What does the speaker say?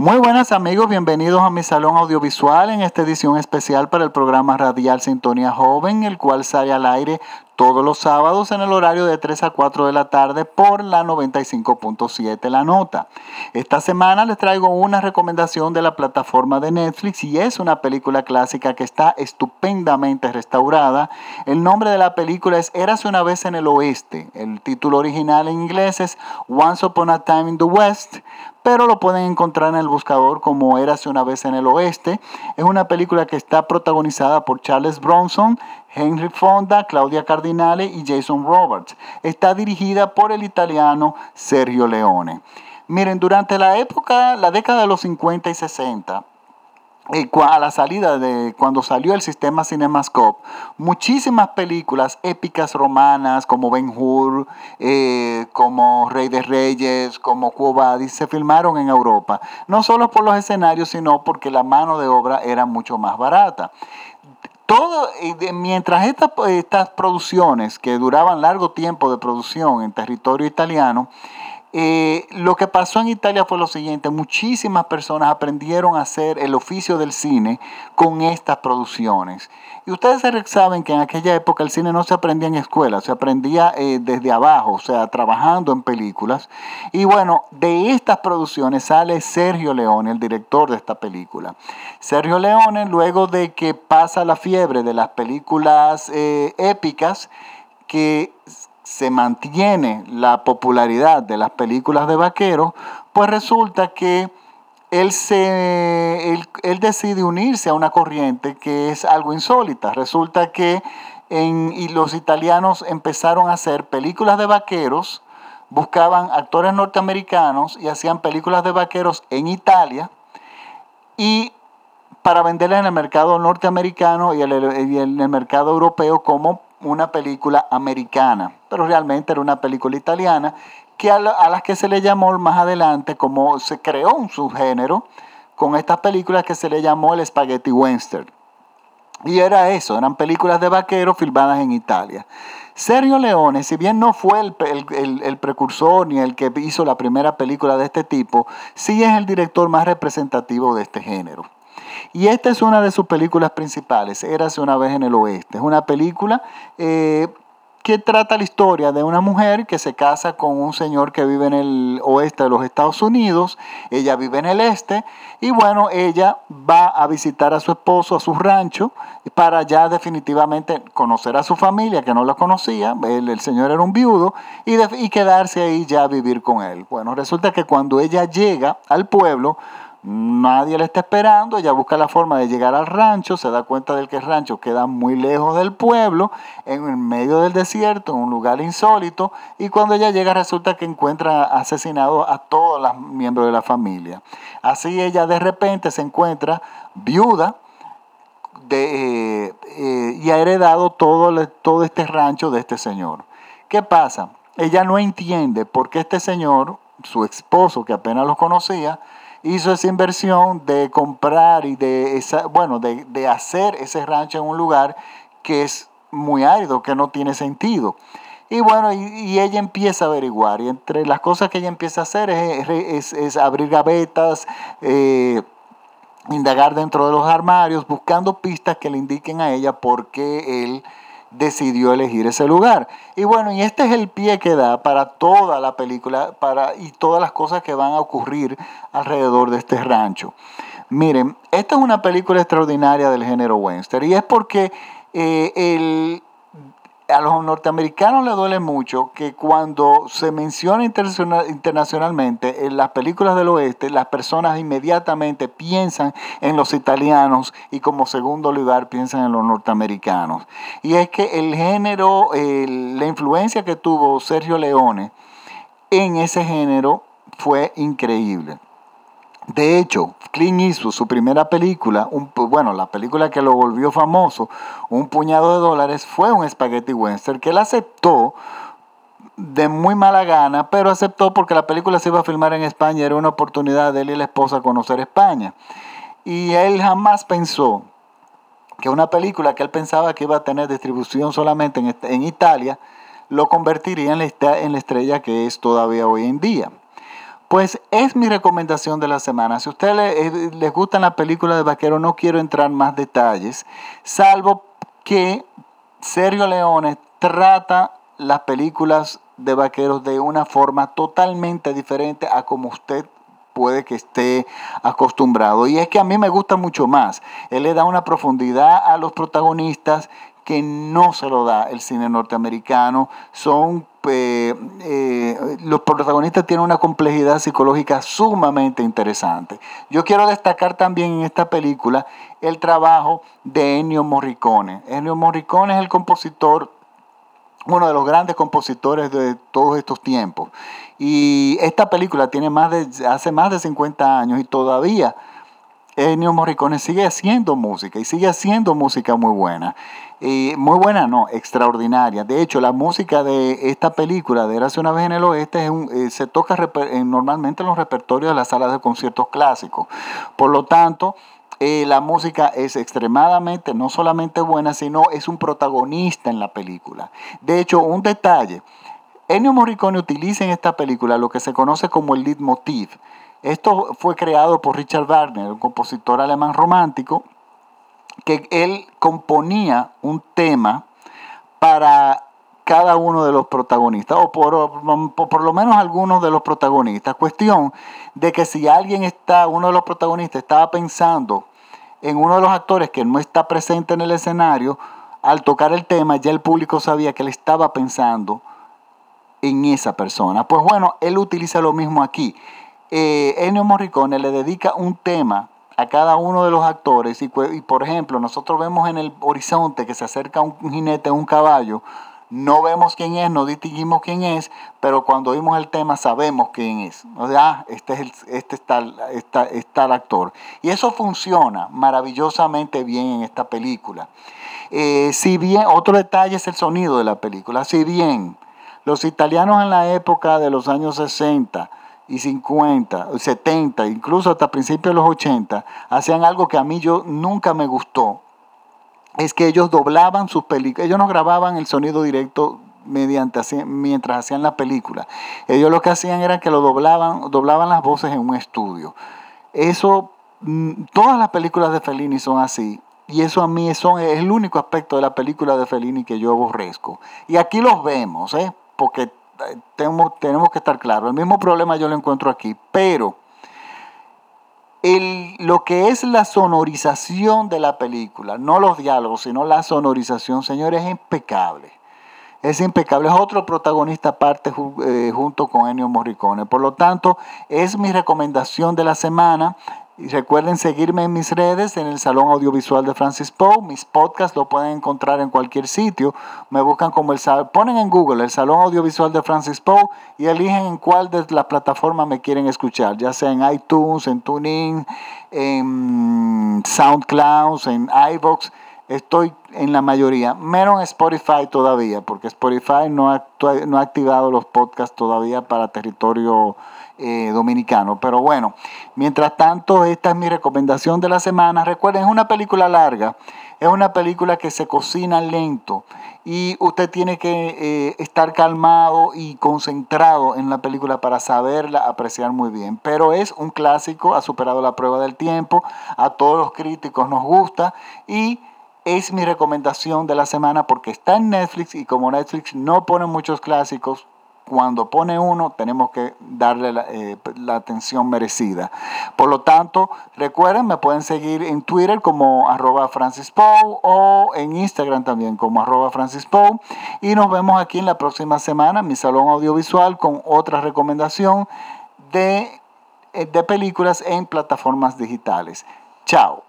Muy buenas amigos, bienvenidos a mi salón audiovisual en esta edición especial para el programa radial Sintonía Joven, el cual sale al aire todos los sábados en el horario de 3 a 4 de la tarde por la 95.7 La Nota. Esta semana les traigo una recomendación de la plataforma de Netflix y es una película clásica que está estupendamente restaurada. El nombre de la película es Érase una vez en el oeste. El título original en inglés es Once Upon a Time in the West, pero lo pueden encontrar en el buscador como Érase una vez en el oeste. Es una película que está protagonizada por Charles Bronson, Henry Fonda, Claudia Cardinale y Jason Roberts. Está dirigida por el italiano Sergio Leone. Miren, durante la época, la década de los 50 y 60, eh, a la salida de cuando salió el sistema CinemaScope, muchísimas películas épicas romanas como Ben Hur, eh, como Rey de Reyes, como Quo Vadis, se filmaron en Europa. No solo por los escenarios, sino porque la mano de obra era mucho más barata todo, mientras estas, estas producciones que duraban largo tiempo de producción en territorio italiano, eh, lo que pasó en Italia fue lo siguiente, muchísimas personas aprendieron a hacer el oficio del cine con estas producciones. Y ustedes saben que en aquella época el cine no se aprendía en escuelas, se aprendía eh, desde abajo, o sea, trabajando en películas. Y bueno, de estas producciones sale Sergio Leone, el director de esta película. Sergio Leone, luego de que pasa la fiebre de las películas eh, épicas, que se mantiene la popularidad de las películas de vaqueros, pues resulta que él, se, él, decide unirse a una corriente que es algo insólita. Resulta que y los italianos empezaron a hacer películas de vaqueros, buscaban actores norteamericanos y hacían películas de vaqueros en Italia y para venderlas en el mercado norteamericano y en el mercado europeo como una película americana, pero realmente era una película italiana que a, las que se le llamó más adelante como se creó un subgénero con estas películas que se le llamó el spaghetti western. Y era eso, eran películas de vaqueros filmadas en Italia. Sergio Leone, si bien no fue el, el, precursor ni el que hizo la primera película de este tipo, sí es el director más representativo de este género. Y esta es una de sus películas principales, Érase una vez en el oeste. Es una película eh, que trata la historia de una mujer que se casa con un señor que vive en el oeste de los Estados Unidos, ella vive en el este, y bueno, ella va a visitar a su esposo, a su rancho, para ya definitivamente conocer a su familia, que no la conocía, el, señor era un viudo, y, y quedarse ahí ya a vivir con él. Bueno, resulta que cuando ella llega al pueblo, Nadie le está esperando, ella busca la forma de llegar al rancho, se da cuenta de que el rancho queda muy lejos del pueblo, en medio del desierto, en un lugar insólito, y cuando ella llega resulta que encuentra asesinado a todos los miembros de la familia. Así ella de repente se encuentra viuda eh, eh, y ha heredado todo, todo este rancho de este señor. ¿Qué pasa? Ella no entiende por qué este señor, su esposo que apenas lo conocía, hizo esa inversión de comprar y de, esa, bueno, de, hacer ese rancho en un lugar que es muy árido, que no tiene sentido. Y bueno, y, ella empieza a averiguar. Y entre las cosas que ella empieza a hacer es, es, abrir gavetas, eh, indagar dentro de los armarios, buscando pistas que le indiquen a ella por qué él decidió elegir ese lugar. Y bueno, y este es el pie que da para toda la película para, y todas las cosas que van a ocurrir alrededor de este rancho. Miren, esta es una película extraordinaria del género western y es porque eh, el, a los norteamericanos les duele mucho que cuando se menciona internacionalmente en las películas del oeste, las personas inmediatamente piensan en los italianos y como segundo lugar piensan en los norteamericanos. Y es que el género, la influencia que tuvo Sergio Leone en ese género fue increíble. De hecho, Clint Eastwood, su primera película, un, bueno, la película que lo volvió famoso, Un puñado de dólares, fue un spaghetti western que él aceptó de muy mala gana, pero aceptó porque la película se iba a filmar en España, era una oportunidad de él y la esposa conocer España. Y él jamás pensó que una película que él pensaba que iba a tener distribución solamente en, Italia, lo convertiría en la estrella que es todavía hoy en día. Pues es mi recomendación de la semana. Si a ustedes les, gustan las películas de vaquero, no quiero entrar en más detalles, salvo que Sergio Leone trata las películas de vaqueros de una forma totalmente diferente a como usted puede que esté acostumbrado. Y es que a mí me gusta mucho más. Él le da una profundidad a los protagonistas que no se lo da el cine norteamericano. Son eh, eh, los protagonistas tienen una complejidad psicológica sumamente interesante. Yo quiero destacar también en esta película el trabajo de Ennio Morricone. Ennio Morricone es el compositor uno de los grandes compositores de todos estos tiempos. Y esta película tiene más de, hace más de 50 años y todavía Ennio Morricone sigue haciendo música y sigue haciendo música muy buena. Y muy buena, no, extraordinaria. De hecho, la música de esta película, de Érase una vez en el oeste, eh, se toca normalmente en los repertorios de las salas de conciertos clásicos. Por lo tanto, eh, la música es extremadamente, no solamente buena, sino es un protagonista en la película. De hecho, un detalle, Ennio Morricone utiliza en esta película lo que se conoce como el leitmotiv. Esto fue creado por Richard Wagner, un compositor alemán romántico, que él componía un tema para cada uno de los protagonistas, o por, lo menos algunos de los protagonistas. Cuestión de que si alguien está, uno de los protagonistas estaba pensando en uno de los actores que no está presente en el escenario, al tocar el tema ya el público sabía que él estaba pensando en esa persona. Pues bueno, él utiliza lo mismo aquí. Eh, Ennio Morricone le dedica un tema a cada uno de los actores y, por ejemplo nosotros vemos en el horizonte que se acerca un jinete, un caballo, no vemos quién es, no distinguimos quién es, pero cuando oímos el tema sabemos quién es. O sea, ah, este es el, este está el actor. Y eso funciona maravillosamente bien en esta película. Eh, si bien, otro detalle es el sonido de la película. Si bien los italianos en la época de los años 60 y 50, 70, incluso hasta principios de los 80, hacían algo que a mí yo nunca me gustó, es que ellos doblaban sus películas, ellos no grababan el sonido directo mediante mientras hacían la película. Ellos lo que hacían era que lo doblaban, doblaban las voces en un estudio. Eso, mm, todas las películas de Fellini son así. Y eso a mí es el único aspecto de la película de Fellini que yo aborrezco. Y aquí los vemos, ¿eh? porque tenemos, tenemos que estar claros. El mismo problema yo lo encuentro aquí, pero el, lo que es la sonorización de la película, no los diálogos, sino la sonorización, señores, es impecable. Es impecable, es otro protagonista aparte eh, junto con Ennio Morricone. Por lo tanto, es mi recomendación de la semana. Y recuerden seguirme en mis redes, en el Salón Audiovisual de Francis Poe. Mis podcasts lo pueden encontrar en cualquier sitio. Me buscan como el ponen en Google el Salón Audiovisual de Francis Poe y eligen en cuál de las plataformas me quieren escuchar, ya sea en iTunes, en TuneIn, en SoundCloud, en iVoox. Estoy en la mayoría, menos en Spotify todavía, porque Spotify no ha, no ha activado los podcasts todavía para territorio eh, dominicano. Pero bueno, mientras tanto, esta es mi recomendación de la semana. Recuerden, es una película larga, es una película que se cocina lento y usted tiene que eh, estar calmado y concentrado en la película para saberla apreciar muy bien. Pero es un clásico, ha superado la prueba del tiempo, a todos los críticos nos gusta y es mi recomendación de la semana porque está en Netflix y como Netflix no pone muchos clásicos, cuando pone uno tenemos que darle eh, la, atención merecida. Por lo tanto, recuerden, me pueden seguir en Twitter como arroba Francis o en Instagram también como arroba Y nos vemos aquí en la próxima semana en mi salón audiovisual con otra recomendación de, eh, de películas en plataformas digitales. Chao.